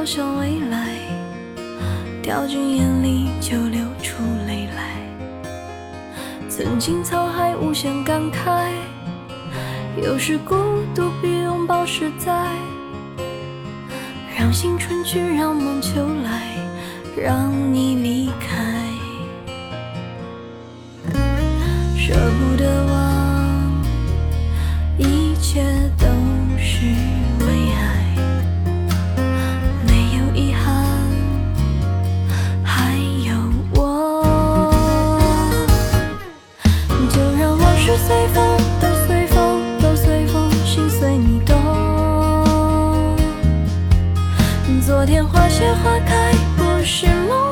去飘向未来，掉进眼里就流出泪来。曾经沧海无限感慨，有时孤独比拥抱实在。让青春去，让梦秋来，让你离开，舍不得忘，天花谢花开，不是梦。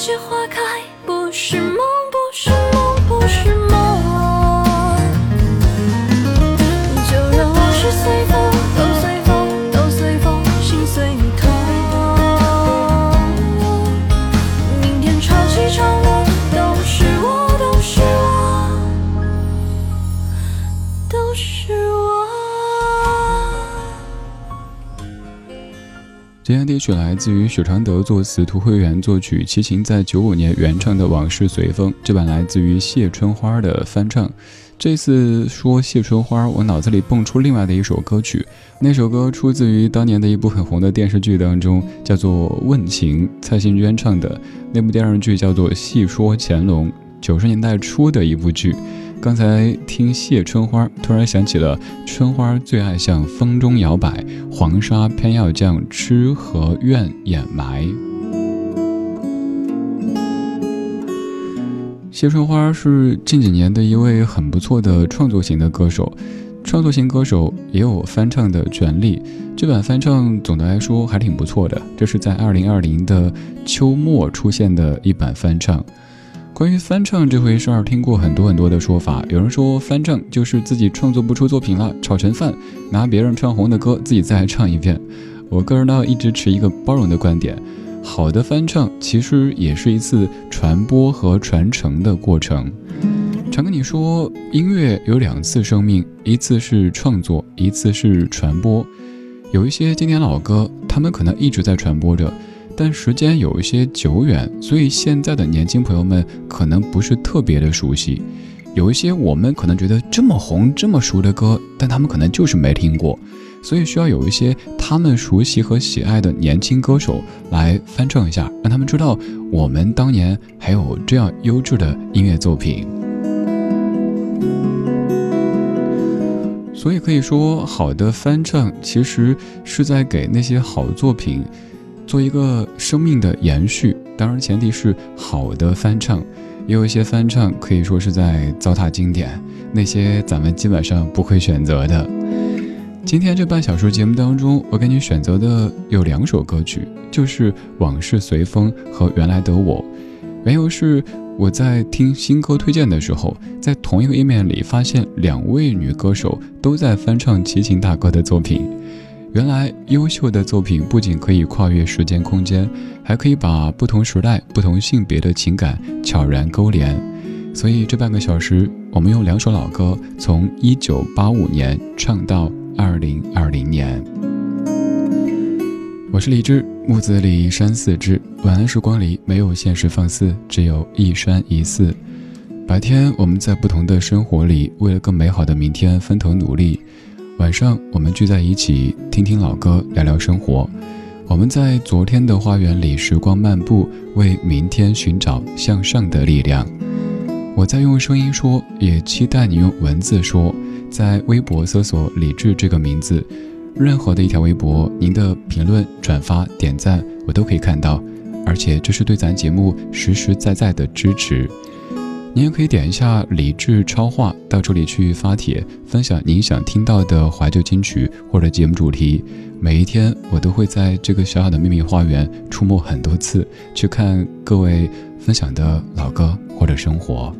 雪花谢花开，不是梦，不是梦，不是梦，就让往事随这样歌曲来自于许常德作词，涂慧源作曲，齐秦在九五年原唱的《往事随风》。这版来自于谢春花的翻唱。这次说谢春花，我脑子里蹦出另外的一首歌曲，那首歌出自于当年的一部很红的电视剧当中，叫做《问情》，蔡幸娟唱的那部电视剧叫做《戏说乾隆》，九十年代初的一部剧。刚才听谢春花，突然想起了春花最爱向风中摇摆，黄沙偏要将痴和怨掩埋。谢春花是近几年的一位很不错的创作型的歌手，创作型歌手也有翻唱的权利。这版翻唱总的来说还挺不错的，这是在二零二零的秋末出现的一版翻唱。关于翻唱这回事儿，听过很多很多的说法。有人说翻唱就是自己创作不出作品了，炒成饭，拿别人唱红的歌自己再唱一遍。我个人呢一直持一个包容的观点，好的翻唱其实也是一次传播和传承的过程。常跟你说，音乐有两次生命，一次是创作，一次是传播。有一些经典老歌，他们可能一直在传播着。但时间有一些久远，所以现在的年轻朋友们可能不是特别的熟悉。有一些我们可能觉得这么红、这么熟的歌，但他们可能就是没听过，所以需要有一些他们熟悉和喜爱的年轻歌手来翻唱一下，让他们知道我们当年还有这样优质的音乐作品。所以可以说，好的翻唱其实是在给那些好作品。做一个生命的延续，当然前提是好的翻唱，也有一些翻唱可以说是在糟蹋经典，那些咱们基本上不会选择的。今天这半小时节目当中，我给你选择的有两首歌曲，就是《往事随风》和《原来的我》。缘由是我在听新歌推荐的时候，在同一个页面里发现两位女歌手都在翻唱齐秦大哥的作品。原来优秀的作品不仅可以跨越时间空间，还可以把不同时代、不同性别的情感悄然勾连。所以这半个小时，我们用两首老歌，从一九八五年唱到二零二零年。我是李志，木子李山寺志。晚安时光里没有现实放肆，只有一山一寺。白天我们在不同的生活里，为了更美好的明天分头努力。晚上，我们聚在一起，听听老歌，聊聊生活。我们在昨天的花园里时光漫步，为明天寻找向上的力量。我在用声音说，也期待你用文字说。在微博搜索“李志”这个名字，任何的一条微博，您的评论、转发、点赞，我都可以看到，而且这是对咱节目实实在在的支持。您也可以点一下理智超话，到这里去发帖，分享您想听到的怀旧金曲或者节目主题。每一天，我都会在这个小小的秘密花园出没很多次，去看各位分享的老歌或者生活。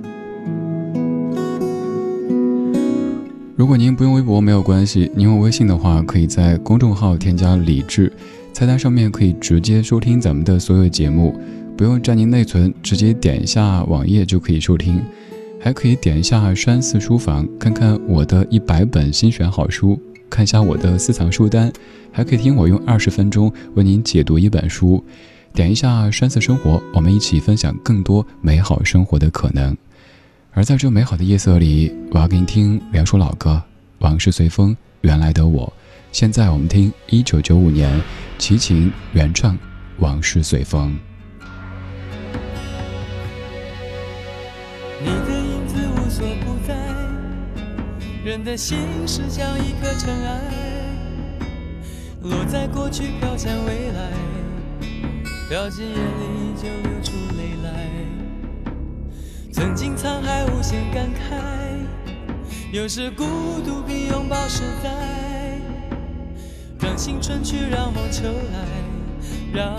如果您不用微博没有关系，您用微信的话，可以在公众号添加理智，菜单上面可以直接收听咱们的所有节目。不用占您内存，直接点一下网页就可以收听，还可以点一下山寺书房，看看我的一百本新选好书，看一下我的私藏书单，还可以听我用二十分钟为您解读一本书。点一下山寺生活，我们一起分享更多美好生活的可能。而在这美好的夜色里，我要给你听两首老歌，《往事随风》，原来的我。现在我们听一九九五年齐秦原唱《往事随风》。人的心是像一颗尘埃，落在过去飘向未来，飘进眼里就流出泪来。曾经沧海无限感慨，有时孤独比拥抱实在。让青春去，让梦秋来，让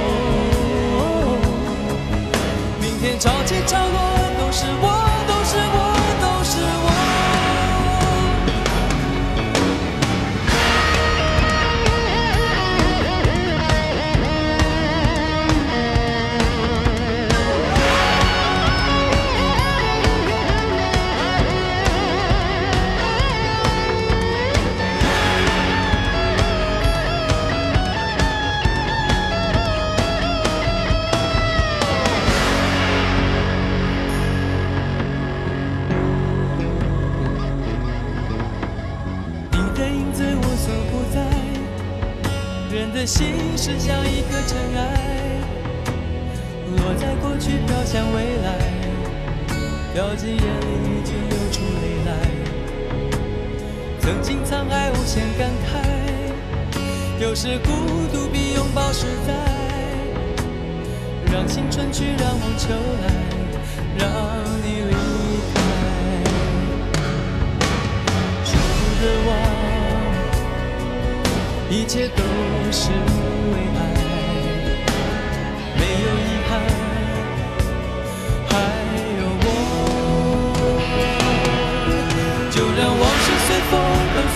天潮起潮落，都是我，有时孤独比拥抱实在。让青春去，让梦秋来，让你离开。说的忘。一切都是为爱，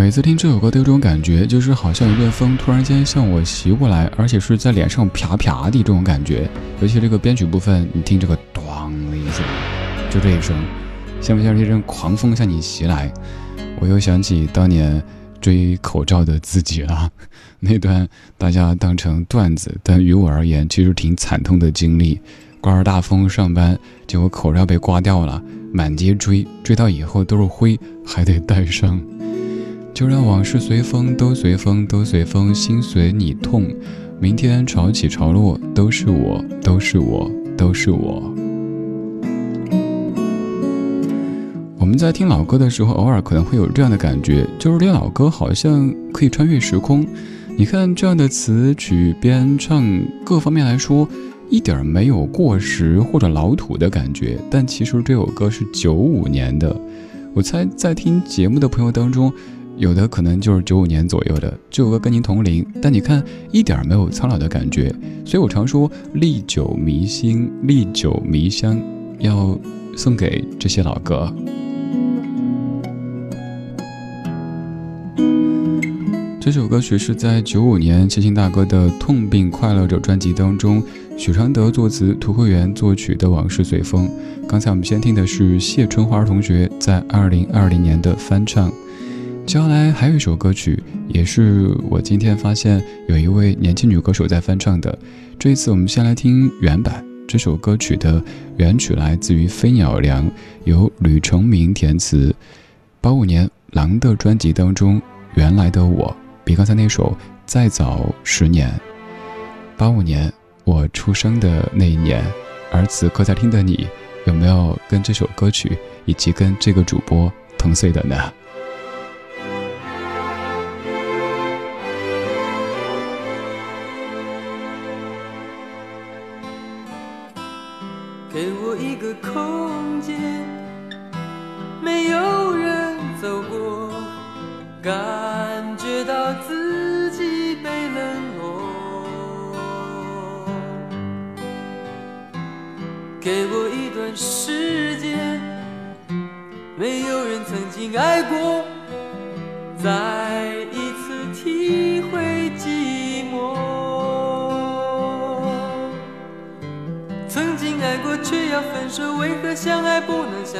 每次听这首歌都有种感觉，就是好像一阵风突然间向我袭过来，而且是在脸上啪啪的这种感觉。尤其这个编曲部分，你听这个咚的一声。就这一声，像不像是一阵狂风向你袭来？我又想起当年追口罩的自己了，那段大家当成段子，但于我而言其实挺惨痛的经历。刮着大风上班，结果口罩被刮掉了，满街追，追到以后都是灰，还得戴上。就让往事随风，都随风，都随风，心随你痛。明天潮起潮落，都是我，都是我，都是我。我们在听老歌的时候，偶尔可能会有这样的感觉，就是这老歌好像可以穿越时空。你看这样的词曲编唱各方面来说，一点没有过时或者老土的感觉。但其实这首歌是九五年的，我猜在听节目的朋友当中，有的可能就是九五年左右的。这首歌跟您同龄，但你看一点没有苍老的感觉。所以我常说历久弥新，历久弥香，要送给这些老歌。这首歌曲是在九五年齐秦大哥的《痛并快乐着》专辑当中，许常德作词，涂慧源作曲的《往事随风》。刚才我们先听的是谢春花同学在二零二零年的翻唱。接下来还有一首歌曲，也是我今天发现有一位年轻女歌手在翻唱的。这一次我们先来听原版。这首歌曲的原曲来自于飞鸟梁，由吕成明填词。八五年《狼》的专辑当中，《原来的我》。比刚才那首再早十年，八五年我出生的那一年，而此刻在听的你，有没有跟这首歌曲以及跟这个主播同岁的呢？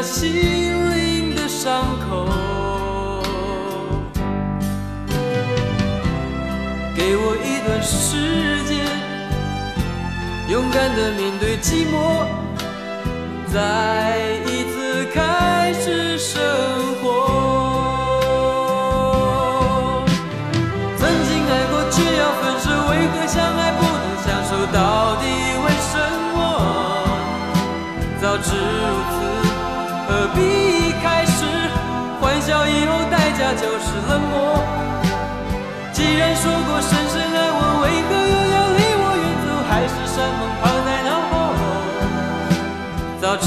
那心灵的伤口。给我一段时间，勇敢的面对寂寞，再一次开始生何必开始？欢笑以后代价就是冷漠。既然说过深深爱我，为何又要离我远走？海誓山盟抛在脑后。早知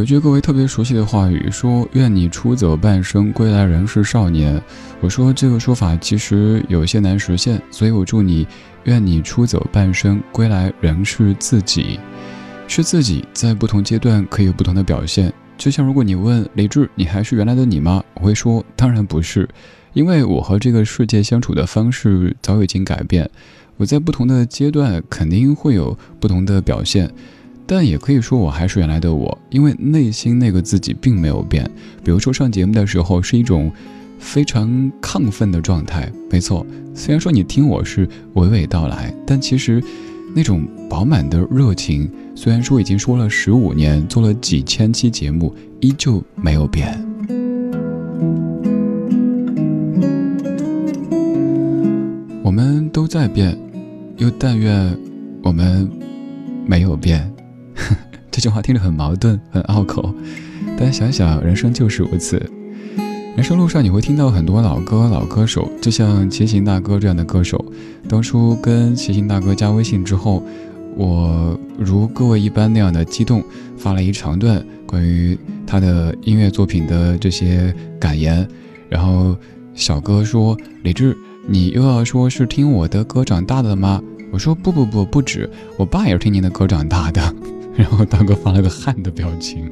有句各位特别熟悉的话语，说“愿你出走半生，归来仍是少年”。我说这个说法其实有些难实现，所以我祝你“愿你出走半生，归来仍是自己”。是自己，在不同阶段可以有不同的表现。就像如果你问李志，你还是原来的你吗？我会说，当然不是，因为我和这个世界相处的方式早已经改变。我在不同的阶段肯定会有不同的表现。但也可以说我还是原来的我，因为内心那个自己并没有变。比如说上节目的时候是一种非常亢奋的状态，没错。虽然说你听我是娓娓道来，但其实那种饱满的热情，虽然说已经说了十五年，做了几千期节目，依旧没有变。我们都在变，又但愿我们没有变。这句话听着很矛盾，很拗口，但想想人生就是如此。人生路上你会听到很多老歌、老歌手，就像齐秦大哥这样的歌手。当初跟齐秦大哥加微信之后，我如各位一般那样的激动，发了一长段关于他的音乐作品的这些感言。然后小哥说：“李志，你又要说是听我的歌长大的吗？”我说：“不不不，不止，我爸也是听您的歌长大的。”然后大哥发了个汗的表情。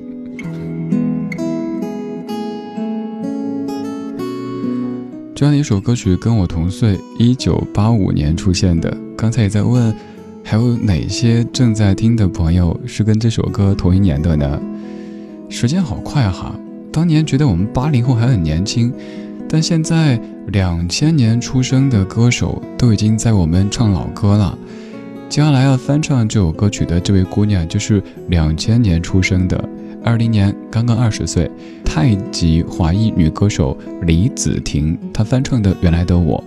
这样的一首歌曲跟我同岁，一九八五年出现的。刚才也在问，还有哪些正在听的朋友是跟这首歌同一年的呢？时间好快哈！当年觉得我们八零后还很年轻，但现在两千年出生的歌手都已经在我们唱老歌了。接下来要翻唱这首歌曲的这位姑娘，就是两千年出生的，二零年刚刚二十岁，太极华裔女歌手李子婷。她翻唱的《原来的我》，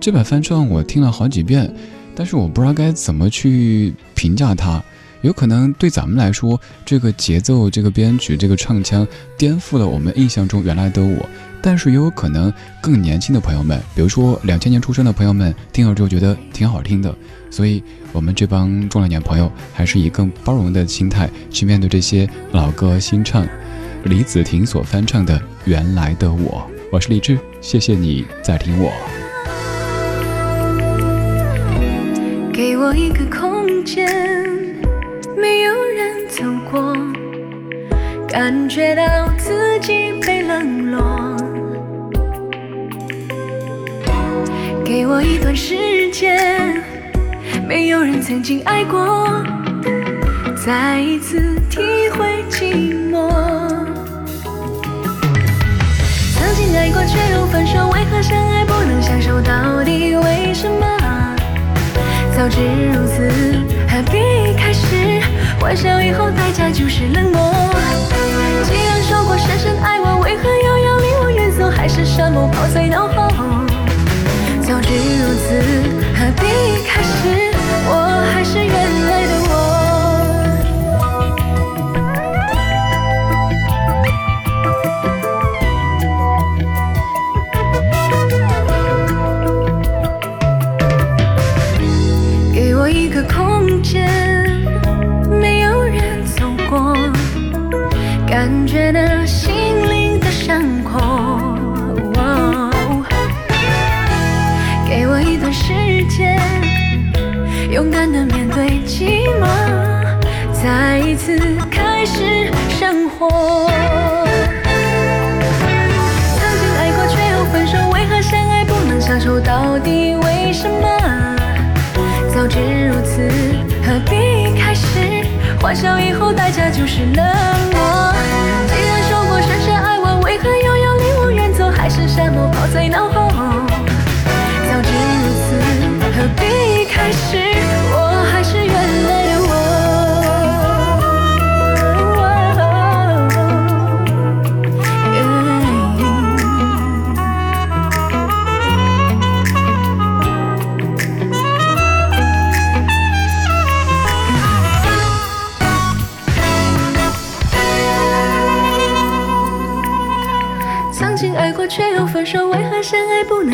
这版翻唱我听了好几遍，但是我不知道该怎么去评价她。有可能对咱们来说，这个节奏、这个编曲、这个唱腔颠覆了我们印象中原来的我。但是也有可能更年轻的朋友们，比如说两千年出生的朋友们，听了之后觉得挺好听的。所以，我们这帮中老年朋友还是以更包容的心态去面对这些老歌新唱。李子婷所翻唱的《原来的我》，我是李志，谢谢你在听我。给我一个空间，没有人走过，感觉到自己被冷落。给我一段时间，没有人曾经爱过，再一次体会寂寞。曾经爱过却又分手，为何相爱不能相守？到底为什么？早知如此，何必开始？欢笑以后代价就是冷漠。既然说过深深爱我，为何又要离我远走？还是什么抛在脑后？早知如此，何必开始？我还是原来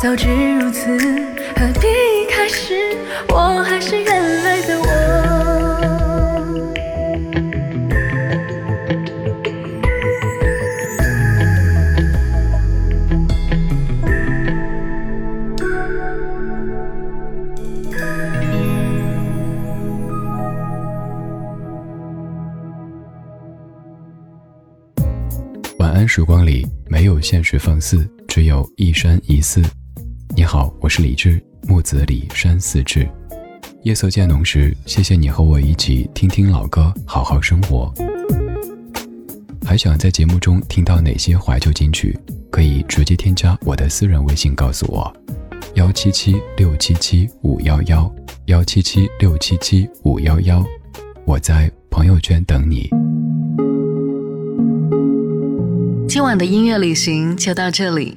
早知如此，何必开始？我还是原来的我。晚安时光里没有现实放肆，只有一山一寺。你好，我是李志，木子李山寺志。夜色渐浓时，谢谢你和我一起听听老歌，好好生活。还想在节目中听到哪些怀旧金曲？可以直接添加我的私人微信告诉我：幺七七六七七五幺幺幺七七六七七五幺幺。我在朋友圈等你。今晚的音乐旅行就到这里。